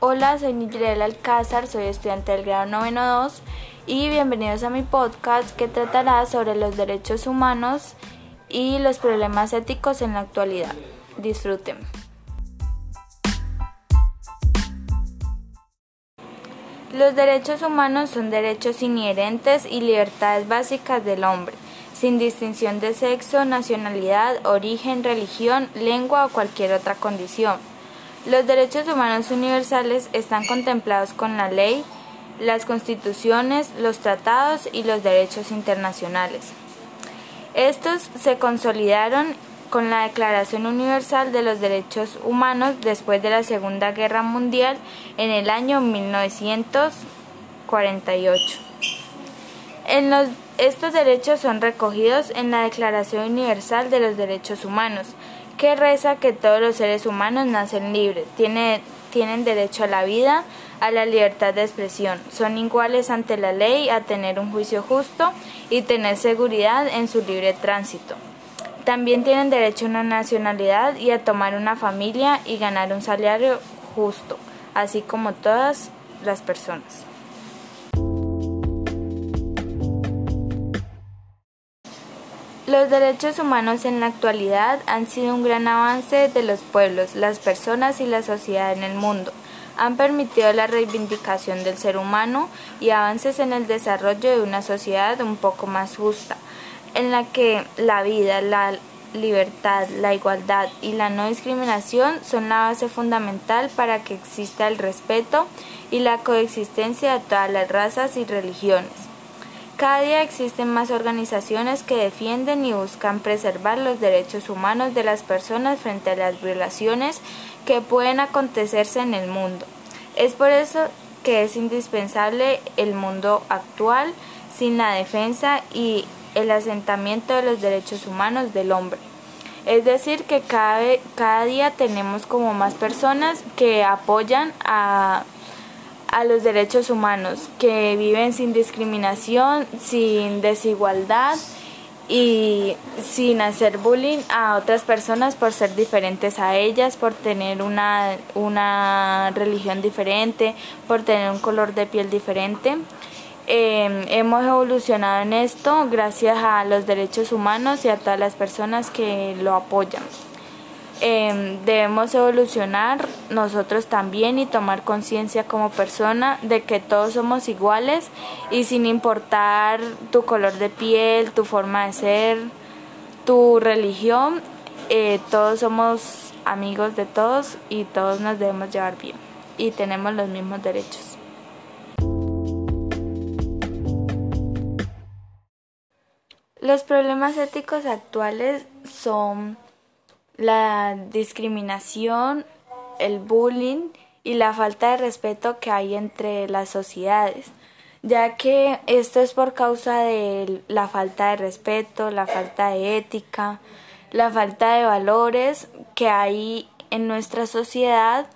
Hola, soy Nigel Alcázar, soy estudiante del grado 92 y bienvenidos a mi podcast que tratará sobre los derechos humanos y los problemas éticos en la actualidad. Disfruten. Los derechos humanos son derechos inherentes y libertades básicas del hombre, sin distinción de sexo, nacionalidad, origen, religión, lengua o cualquier otra condición. Los derechos humanos universales están contemplados con la ley, las constituciones, los tratados y los derechos internacionales. Estos se consolidaron con la Declaración Universal de los Derechos Humanos después de la Segunda Guerra Mundial en el año 1948. En los, estos derechos son recogidos en la Declaración Universal de los Derechos Humanos, que reza que todos los seres humanos nacen libres, tienen, tienen derecho a la vida, a la libertad de expresión, son iguales ante la ley, a tener un juicio justo y tener seguridad en su libre tránsito. También tienen derecho a una nacionalidad y a tomar una familia y ganar un salario justo, así como todas las personas. Los derechos humanos en la actualidad han sido un gran avance de los pueblos, las personas y la sociedad en el mundo. Han permitido la reivindicación del ser humano y avances en el desarrollo de una sociedad un poco más justa, en la que la vida, la libertad, la igualdad y la no discriminación son la base fundamental para que exista el respeto y la coexistencia de todas las razas y religiones. Cada día existen más organizaciones que defienden y buscan preservar los derechos humanos de las personas frente a las violaciones que pueden acontecerse en el mundo. Es por eso que es indispensable el mundo actual sin la defensa y el asentamiento de los derechos humanos del hombre. Es decir, que cada, cada día tenemos como más personas que apoyan a a los derechos humanos, que viven sin discriminación, sin desigualdad y sin hacer bullying a otras personas por ser diferentes a ellas, por tener una, una religión diferente, por tener un color de piel diferente. Eh, hemos evolucionado en esto gracias a los derechos humanos y a todas las personas que lo apoyan. Em, debemos evolucionar nosotros también y tomar conciencia como persona de que todos somos iguales y sin importar tu color de piel, tu forma de ser, tu religión, eh, todos somos amigos de todos y todos nos debemos llevar bien y tenemos los mismos derechos. Los problemas éticos actuales son la discriminación, el bullying y la falta de respeto que hay entre las sociedades, ya que esto es por causa de la falta de respeto, la falta de ética, la falta de valores que hay en nuestra sociedad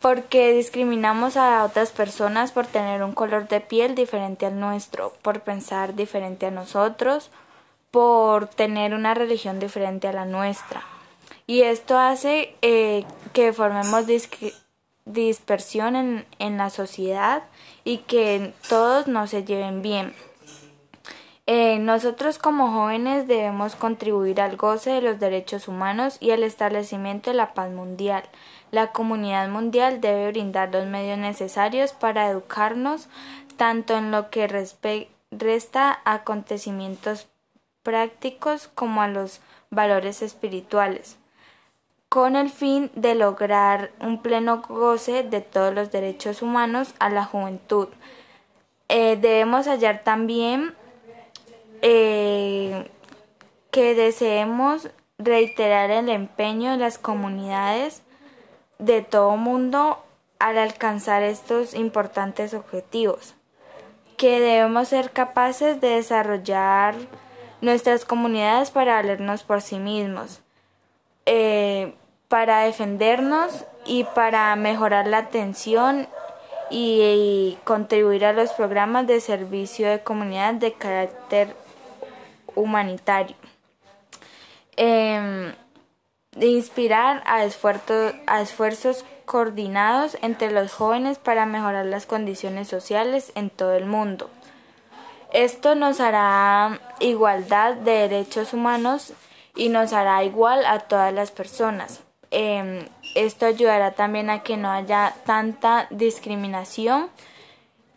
porque discriminamos a otras personas por tener un color de piel diferente al nuestro, por pensar diferente a nosotros, por tener una religión diferente a la nuestra y esto hace eh, que formemos dispersión en, en, la sociedad y que todos no se lleven bien. Eh, nosotros como jóvenes debemos contribuir al goce de los derechos humanos y al establecimiento de la paz mundial. La comunidad mundial debe brindar los medios necesarios para educarnos tanto en lo que resta a acontecimientos prácticos como a los valores espirituales con el fin de lograr un pleno goce de todos los derechos humanos a la juventud. Eh, debemos hallar también eh, que deseemos reiterar el empeño de las comunidades de todo mundo al alcanzar estos importantes objetivos, que debemos ser capaces de desarrollar nuestras comunidades para valernos por sí mismos, eh, para defendernos y para mejorar la atención y, contribuir a los programas de servicio de comunidad de carácter humanitario. Em, inspirar a, a esfuerzos coordinados entre los jóvenes para mejorar las condiciones sociales en todo el mundo. Esto nos hará igualdad de derechos humanos y nos hará igual a todas las personas. Em, esto ayudará también a que no haya tanta discriminación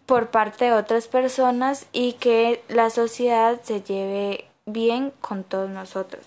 por parte de otras personas y que la sociedad se lleve bien con todos nosotros.